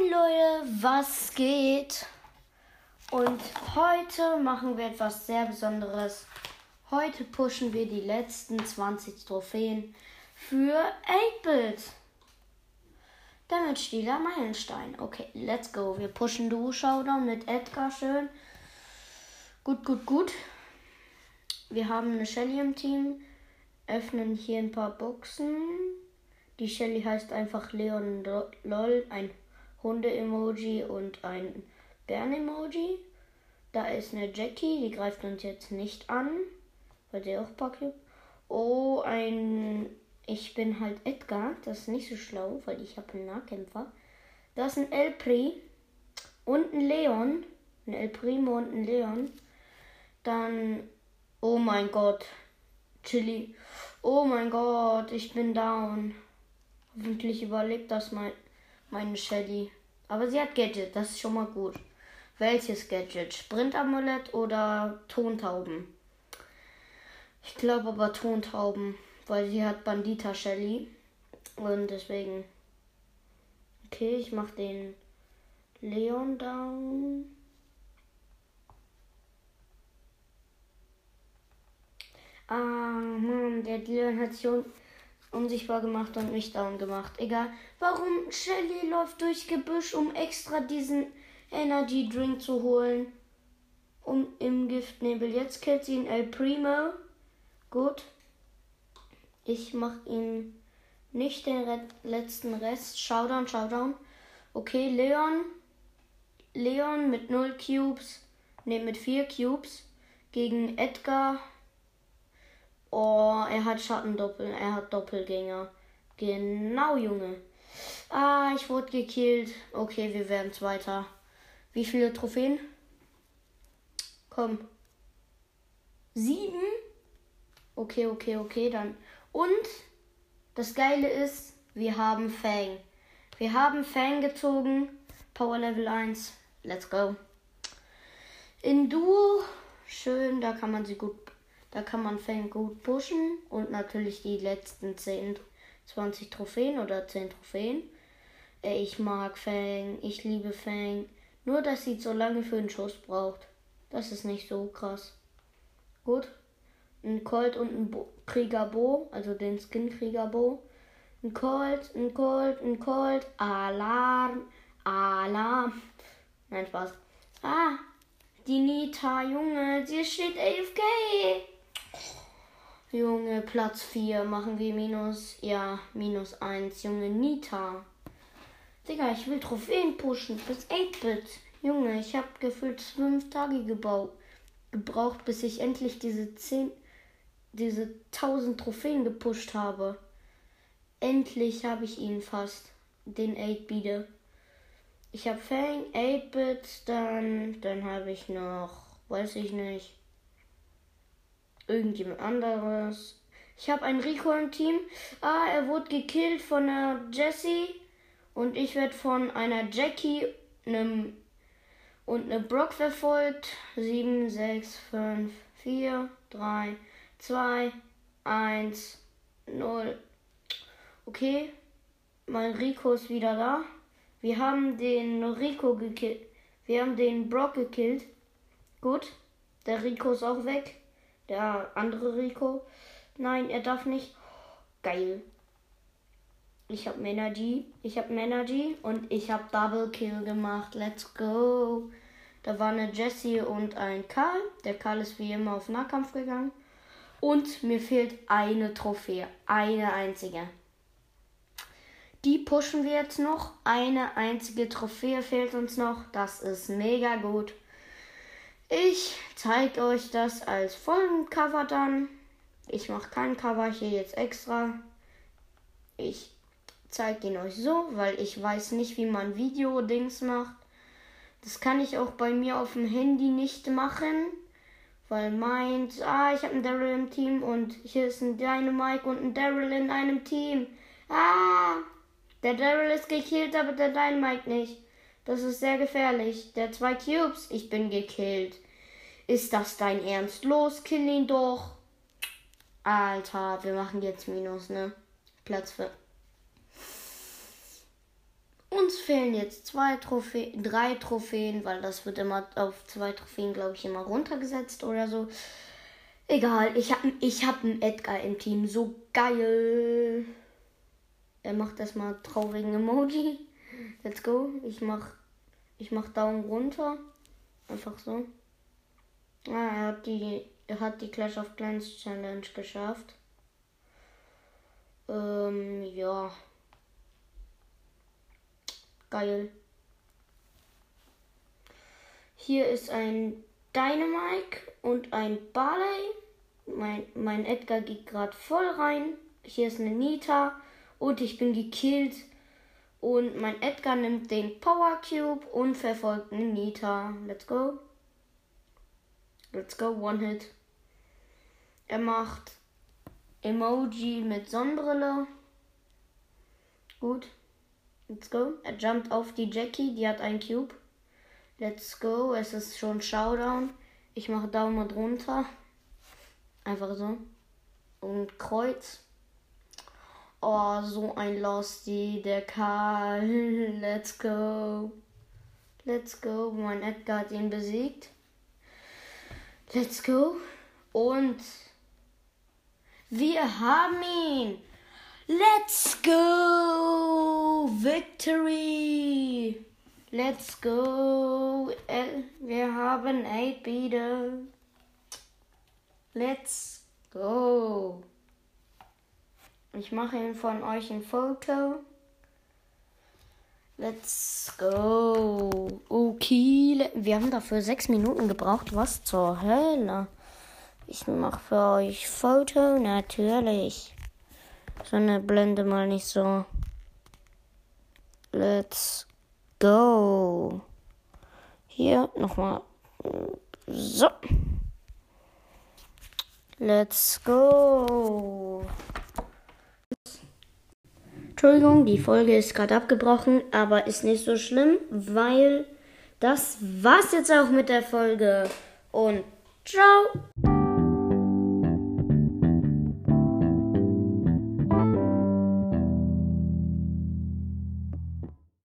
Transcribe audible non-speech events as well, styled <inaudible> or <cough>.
Moin Leute, was geht? Und heute machen wir etwas sehr Besonderes. Heute pushen wir die letzten 20 Trophäen für 8-Bit. Damage Dealer Meilenstein. Okay, let's go. Wir pushen Duo Showdown mit Edgar schön. Gut, gut, gut. Wir haben eine Shelly im Team. Öffnen hier ein paar Boxen. Die Shelly heißt einfach Leon LOL, ein Hunde-Emoji und ein Bären-Emoji. Da ist eine Jackie, die greift uns jetzt nicht an, weil sie auch Pokémon. Oh, ein. Ich bin halt Edgar, das ist nicht so schlau, weil ich habe einen Nahkämpfer. Da ist ein El Pri und ein Leon. Ein El Primo und ein Leon. Dann. Oh mein Gott. Chili. Oh mein Gott, ich bin down. Hoffentlich überlebt das mein, meine Shelly. Aber sie hat Gadget, das ist schon mal gut. Welches Gadget? Sprintamulett oder Tontauben? Ich glaube aber Tontauben, weil sie hat Bandita Shelly. Und deswegen. Okay, ich mach den Leon down. Ah, Mann, der Leon hat schon unsichtbar gemacht und mich down gemacht. Egal. Warum Shelly läuft durch Gebüsch, um extra diesen Energy Drink zu holen? Um im Giftnebel. Jetzt killt sie ihn El Primo. Gut. Ich mach ihn nicht den Re letzten Rest. Showdown, Showdown. Okay, Leon. Leon mit 0 Cubes. Ne, mit 4 Cubes. Gegen Edgar Oh, er hat Schattendoppel, er hat Doppelgänger. Genau, Junge. Ah, ich wurde gekillt. Okay, wir werden Zweiter. Wie viele Trophäen? Komm. Sieben? Okay, okay, okay, dann. Und das Geile ist, wir haben Fang. Wir haben Fang gezogen. Power Level 1. Let's go. In Duo. Schön, da kann man sie gut da kann man Fang gut pushen und natürlich die letzten 10, 20 Trophäen oder 10 Trophäen. Äh, ich mag Fang, ich liebe Fang. Nur, dass sie so lange für einen Schuss braucht. Das ist nicht so krass. Gut. Ein Colt und ein Bo Krieger Bo, also den Skin Krieger Bo. Ein Colt, ein Colt, ein Colt. Alarm, Alarm. Nein, Spaß. Ah, die Nita, Junge, sie steht AFK. Junge, Platz 4. Machen wir minus. Ja, minus 1. Junge, Nita. Digga, ich will Trophäen pushen. Bis 8-Bit. Junge, ich hab gefühlt 5 Tage gebaut, gebraucht, bis ich endlich diese 10. diese 1000 Trophäen gepusht habe. Endlich habe ich ihn fast. Den 8-Bit. Ich habe Fang, 8-Bit, dann, dann habe ich noch, weiß ich nicht irgendjemand anderes. Ich habe einen Rico im Team. Ah, er wurde gekillt von einer Jessie. Und ich werde von einer Jackie einem und eine Brock verfolgt. 7, 6, 5, 4, 3, 2, 1, 0. Okay. Mein Rico ist wieder da. Wir haben den Rico gekillt. Wir haben den Brock gekillt. Gut. Der Rico ist auch weg. Der andere Rico. Nein, er darf nicht. Geil. Ich habe Energy. Ich habe Energy und ich habe Double Kill gemacht. Let's go. Da war eine Jessie und ein Karl. Der Karl ist wie immer auf Nahkampf gegangen. Und mir fehlt eine Trophäe. Eine einzige. Die pushen wir jetzt noch. Eine einzige Trophäe fehlt uns noch. Das ist mega gut. Ich zeige euch das als Folgencover dann. Ich mache kein Cover hier jetzt extra. Ich zeige ihn euch so, weil ich weiß nicht, wie man Video-Dings macht. Das kann ich auch bei mir auf dem Handy nicht machen, weil meint, ah, ich habe einen Daryl im Team und hier ist ein Dynamike und ein Daryl in einem Team. Ah, der Daryl ist gekillt, aber der Dynamike nicht. Das ist sehr gefährlich. Der zwei Cubes. Ich bin gekillt. Ist das dein Ernst? Los, kill ihn doch. Alter, wir machen jetzt Minus, ne? Platz für. Uns fehlen jetzt zwei Trophäen, drei Trophäen, weil das wird immer auf zwei Trophäen, glaube ich, immer runtergesetzt oder so. Egal, ich habe ich hab einen Edgar im Team. So geil. Er macht erstmal traurigen Emoji. Let's go. Ich mach, ich mach Daumen runter. Einfach so. Ah, er hat die, er hat die Clash of Clans Challenge geschafft. Ähm, ja. Geil. Hier ist ein Dynamike und ein Barley. Mein, mein Edgar geht gerade voll rein. Hier ist eine Nita und ich bin gekillt. Und mein Edgar nimmt den Power Cube und verfolgt eine Nita. Let's go. Let's go, One Hit. Er macht Emoji mit Sonnenbrille. Gut. Let's go. Er jumpt auf die Jackie, die hat einen Cube. Let's go. Es ist schon Showdown. Ich mache Daumen drunter. Einfach so. Und Kreuz. Oh, so ein Losty, der Karl. <laughs> Let's go. Let's go. Mein Edgar hat ihn besiegt. Let's go. Und wir haben ihn. Let's go! Victory! Let's go! Äh, wir haben 8 wieder. Let's go! Ich mache von euch ein Foto. Let's go. Okay. Wir haben dafür sechs Minuten gebraucht. Was zur Hölle? Ich mache für euch Foto, natürlich. So eine Blende mal nicht so. Let's go. Hier nochmal. So. Let's go. Entschuldigung, die Folge ist gerade abgebrochen, aber ist nicht so schlimm, weil das war's jetzt auch mit der Folge. Und ciao.